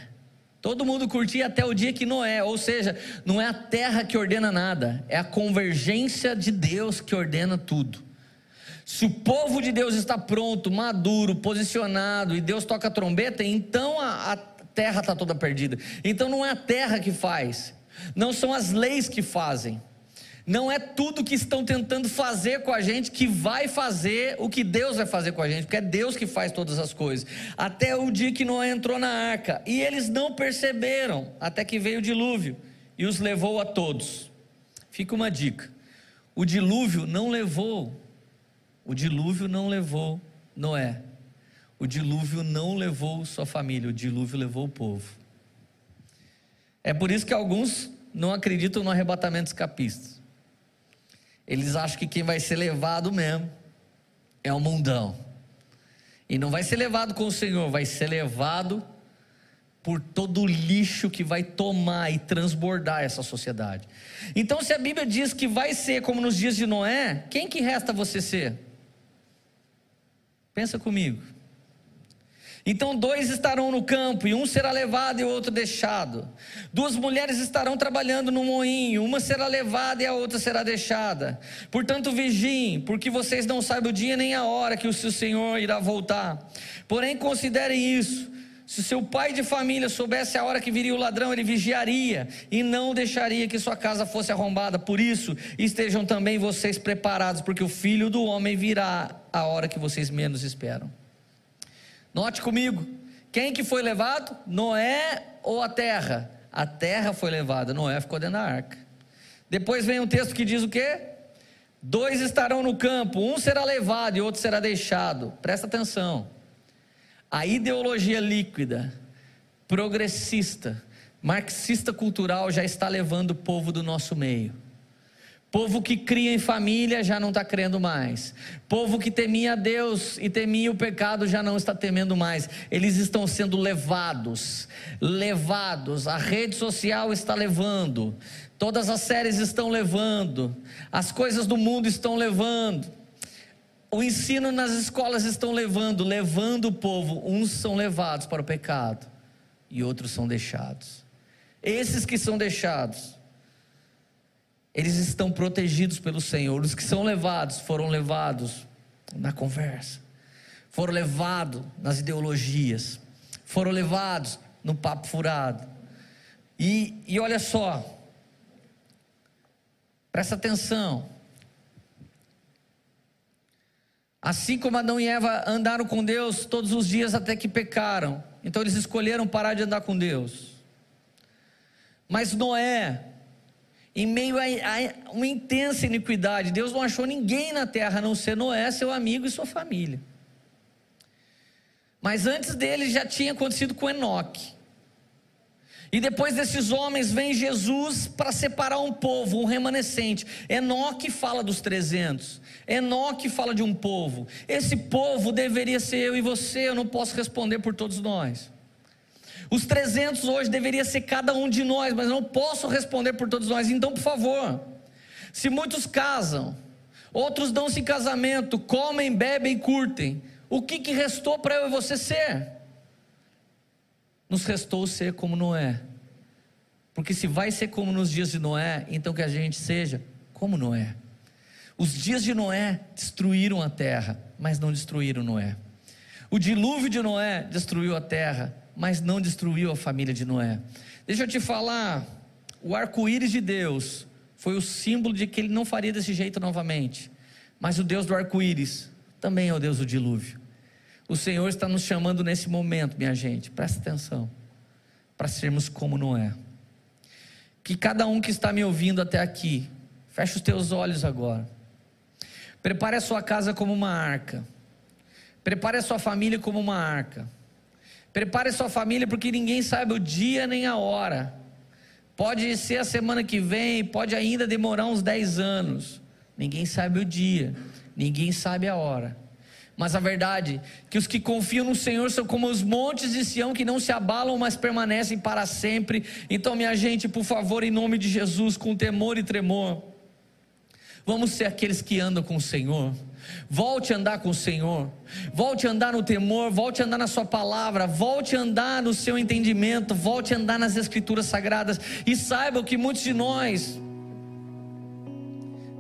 Todo mundo curtia até o dia que Noé, ou seja, não é a terra que ordena nada, é a convergência de Deus que ordena tudo. Se o povo de Deus está pronto, maduro, posicionado e Deus toca a trombeta, então a, a terra está toda perdida. Então não é a terra que faz, não são as leis que fazem, não é tudo que estão tentando fazer com a gente que vai fazer o que Deus vai fazer com a gente, porque é Deus que faz todas as coisas. Até o dia que Noé entrou na arca, e eles não perceberam, até que veio o dilúvio e os levou a todos. Fica uma dica: o dilúvio não levou, o dilúvio não levou Noé, o dilúvio não levou sua família, o dilúvio levou o povo. É por isso que alguns não acreditam no arrebatamento escapista. Eles acham que quem vai ser levado mesmo é o mundão. E não vai ser levado com o Senhor, vai ser levado por todo o lixo que vai tomar e transbordar essa sociedade. Então, se a Bíblia diz que vai ser como nos dias de Noé, quem que resta você ser? Pensa comigo. Então dois estarão no campo, e um será levado e o outro deixado. Duas mulheres estarão trabalhando no moinho, uma será levada e a outra será deixada. Portanto, vigiem, porque vocês não sabem o dia nem a hora que o seu Senhor irá voltar. Porém, considerem isso. Se seu pai de família soubesse a hora que viria o ladrão, ele vigiaria e não deixaria que sua casa fosse arrombada. Por isso, estejam também vocês preparados, porque o filho do homem virá a hora que vocês menos esperam. Note comigo, quem que foi levado? Noé ou a terra? A terra foi levada, Noé ficou dentro da arca. Depois vem um texto que diz o quê? Dois estarão no campo, um será levado e outro será deixado. Presta atenção. A ideologia líquida, progressista, marxista cultural já está levando o povo do nosso meio. Povo que cria em família já não está crendo mais. Povo que temia Deus e temia o pecado já não está temendo mais. Eles estão sendo levados, levados. A rede social está levando. Todas as séries estão levando. As coisas do mundo estão levando. O ensino nas escolas estão levando, levando o povo. Uns são levados para o pecado e outros são deixados. Esses que são deixados eles estão protegidos pelo Senhor. Os que são levados foram levados na conversa, foram levados nas ideologias, foram levados no papo furado. E, e olha só, presta atenção. Assim como Adão e Eva andaram com Deus todos os dias até que pecaram, então eles escolheram parar de andar com Deus. Mas Noé, em meio a, a, uma intensa iniquidade. Deus não achou ninguém na terra a não ser Noé, seu amigo e sua família. Mas antes dele já tinha acontecido com Enoque. E depois desses homens vem Jesus para separar um povo, um remanescente. Enoque fala dos 300. Enoque fala de um povo. Esse povo deveria ser eu e você, eu não posso responder por todos nós. Os 300 hoje deveria ser cada um de nós, mas não posso responder por todos nós. Então, por favor, se muitos casam, outros dão-se em casamento, comem, bebem e curtem, o que, que restou para eu e você ser? Nos restou ser como Noé. Porque se vai ser como nos dias de Noé, então que a gente seja como Noé. Os dias de Noé destruíram a terra, mas não destruíram Noé. O dilúvio de Noé destruiu a terra, mas não destruiu a família de Noé. Deixa eu te falar, o arco-íris de Deus foi o símbolo de que ele não faria desse jeito novamente. Mas o Deus do arco-íris também é o Deus do dilúvio. O Senhor está nos chamando nesse momento, minha gente, presta atenção, para sermos como Noé. Que cada um que está me ouvindo até aqui, feche os teus olhos agora. Prepare a sua casa como uma arca. Prepare a sua família como uma arca. Prepare sua família porque ninguém sabe o dia nem a hora. Pode ser a semana que vem, pode ainda demorar uns 10 anos. Ninguém sabe o dia, ninguém sabe a hora. Mas a verdade é que os que confiam no Senhor são como os montes de Sião que não se abalam, mas permanecem para sempre. Então, minha gente, por favor, em nome de Jesus, com temor e tremor, vamos ser aqueles que andam com o Senhor. Volte a andar com o Senhor, volte a andar no temor, volte a andar na Sua palavra, volte a andar no seu entendimento, volte a andar nas Escrituras sagradas e saiba que muitos de nós,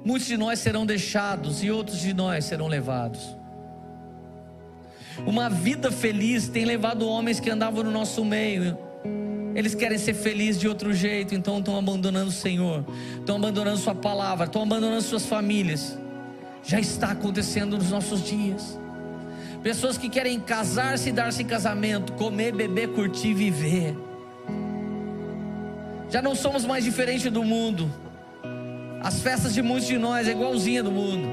muitos de nós serão deixados e outros de nós serão levados. Uma vida feliz tem levado homens que andavam no nosso meio. Eles querem ser felizes de outro jeito, então estão abandonando o Senhor, estão abandonando Sua palavra, estão abandonando suas famílias. Já está acontecendo nos nossos dias. Pessoas que querem casar-se e dar-se em casamento, comer, beber, curtir, viver. Já não somos mais diferentes do mundo. As festas de muitos de nós é igualzinha do mundo.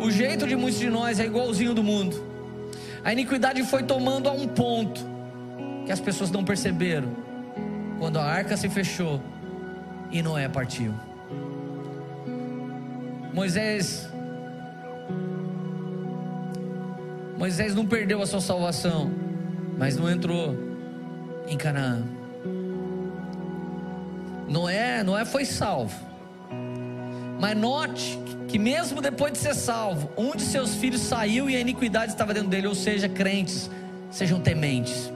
O jeito de muitos de nós é igualzinho do mundo. A iniquidade foi tomando a um ponto que as pessoas não perceberam. Quando a arca se fechou e Noé partiu. Moisés Moisés não perdeu a sua salvação, mas não entrou em Canaã. Noé, Noé foi salvo. Mas note que mesmo depois de ser salvo, um de seus filhos saiu e a iniquidade estava dentro dele, ou seja, crentes, sejam tementes.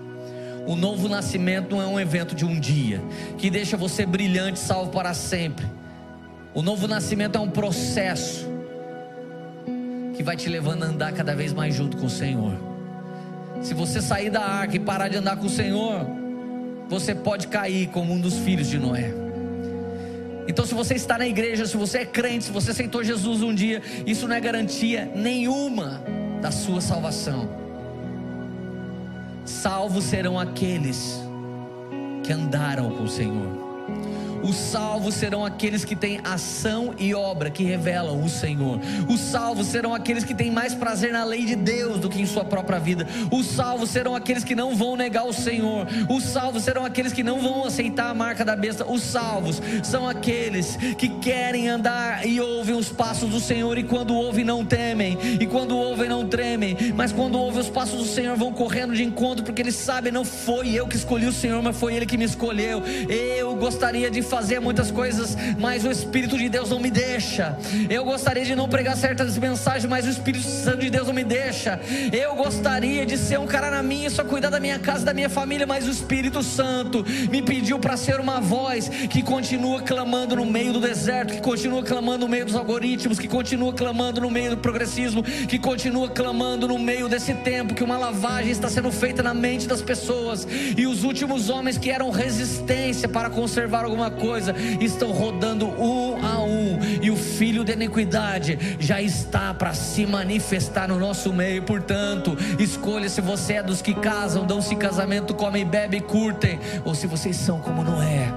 O novo nascimento não é um evento de um dia que deixa você brilhante, salvo para sempre. O novo nascimento é um processo que vai te levando a andar cada vez mais junto com o Senhor. Se você sair da arca e parar de andar com o Senhor, você pode cair como um dos filhos de Noé. Então, se você está na igreja, se você é crente, se você aceitou Jesus um dia, isso não é garantia nenhuma da sua salvação. Salvos serão aqueles que andaram com o Senhor. Os salvos serão aqueles que têm ação e obra que revelam o Senhor. Os salvos serão aqueles que têm mais prazer na lei de Deus do que em sua própria vida. Os salvos serão aqueles que não vão negar o Senhor. Os salvos serão aqueles que não vão aceitar a marca da besta. Os salvos são aqueles que querem andar e ouvem os passos do Senhor e quando ouvem não temem e quando ouvem não tremem, mas quando ouvem os passos do Senhor vão correndo de encontro porque eles sabem não foi eu que escolhi o Senhor, mas foi ele que me escolheu. Eu gostaria de fazer muitas coisas, mas o Espírito de Deus não me deixa. Eu gostaria de não pregar certas mensagens, mas o Espírito Santo de Deus não me deixa. Eu gostaria de ser um cara na minha, só cuidar da minha casa, da minha família, mas o Espírito Santo me pediu para ser uma voz que continua clamando no meio do deserto, que continua clamando no meio dos algoritmos, que continua clamando no meio do progressismo, que continua clamando no meio desse tempo que uma lavagem está sendo feita na mente das pessoas e os últimos homens que eram resistência para conservar alguma coisa, estão rodando um a um, e o filho da iniquidade já está para se manifestar no nosso meio. Portanto, escolha se você é dos que casam, dão-se casamento, comem, bebem, curtem, ou se vocês são como Noé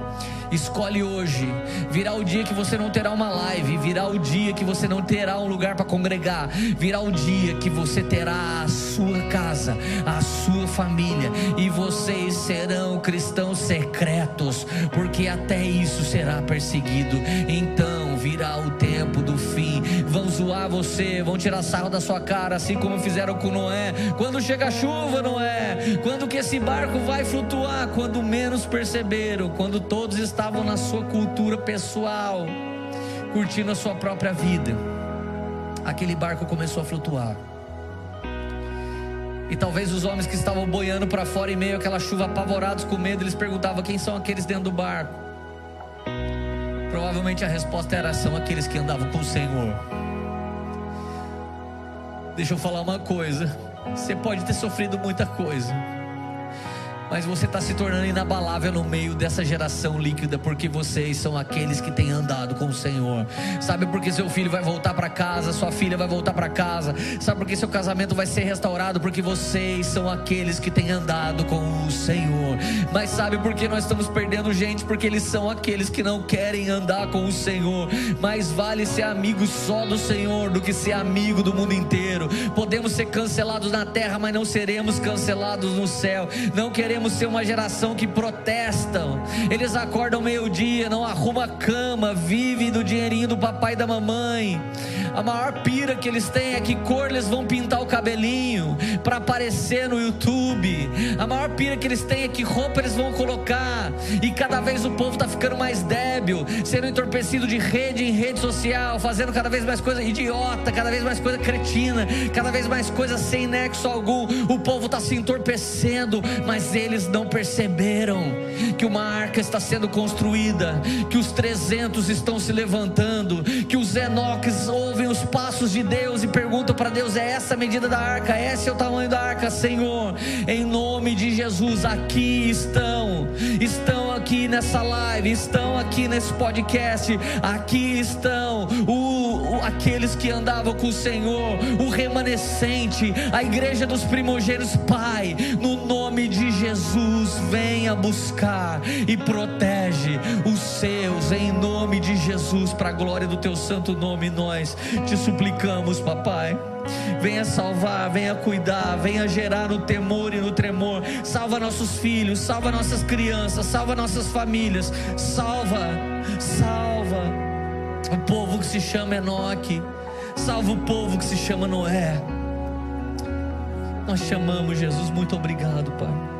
Escolhe hoje. Virá o dia que você não terá uma live, virá o dia que você não terá um lugar para congregar, virá o dia que você terá a sua casa, a sua família e vocês serão cristãos secretos, porque até isso será perseguido. Então virá o tempo do fim. Vão zoar você, vão tirar sarro da sua cara, assim como fizeram com Noé. Quando chega a chuva, Noé, quando que esse barco vai flutuar? Quando menos perceberam, quando todos estavam na sua cultura pessoal, curtindo a sua própria vida. Aquele barco começou a flutuar. E talvez os homens que estavam boiando para fora em meio àquela chuva apavorados com medo, eles perguntavam quem são aqueles dentro do barco. Provavelmente a resposta era são aqueles que andavam com o Senhor. Deixa eu falar uma coisa. Você pode ter sofrido muita coisa mas você está se tornando inabalável no meio dessa geração líquida, porque vocês são aqueles que têm andado com o Senhor. Sabe por que seu filho vai voltar para casa, sua filha vai voltar para casa? Sabe por que seu casamento vai ser restaurado? Porque vocês são aqueles que têm andado com o Senhor. Mas sabe por que nós estamos perdendo gente? Porque eles são aqueles que não querem andar com o Senhor. Mais vale ser amigo só do Senhor do que ser amigo do mundo inteiro. Podemos ser cancelados na terra, mas não seremos cancelados no céu. Não queremos queremos ser uma geração que protestam. Eles acordam meio-dia, não arruma cama, vive do dinheirinho do papai e da mamãe. A maior pira que eles têm é que cor eles vão pintar o cabelinho para aparecer no YouTube. A maior pira que eles têm é que roupa eles vão colocar. E cada vez o povo está ficando mais débil, sendo entorpecido de rede em rede social, fazendo cada vez mais coisa idiota, cada vez mais coisa cretina, cada vez mais coisa sem nexo algum. O povo está se entorpecendo, mas eles não perceberam que uma arca está sendo construída, que os 300 estão se levantando, que os Enoques ouvem os passos de Deus e perguntam para Deus: é essa a medida da arca? Esse é o tamanho da arca, Senhor? Em nome de Jesus, aqui estão, estão aqui nessa live, estão aqui nesse podcast, aqui estão o, o, aqueles que andavam com o Senhor, o remanescente, a igreja dos primogênitos, Pai, no nome Jesus, venha buscar e protege os seus, em nome de Jesus, para a glória do teu santo nome, nós te suplicamos, papai. Venha salvar, venha cuidar, venha gerar no temor e no tremor. Salva nossos filhos, salva nossas crianças, salva nossas famílias. Salva, salva o povo que se chama Enoque. Salva o povo que se chama Noé. Nós chamamos Jesus, muito obrigado, Pai.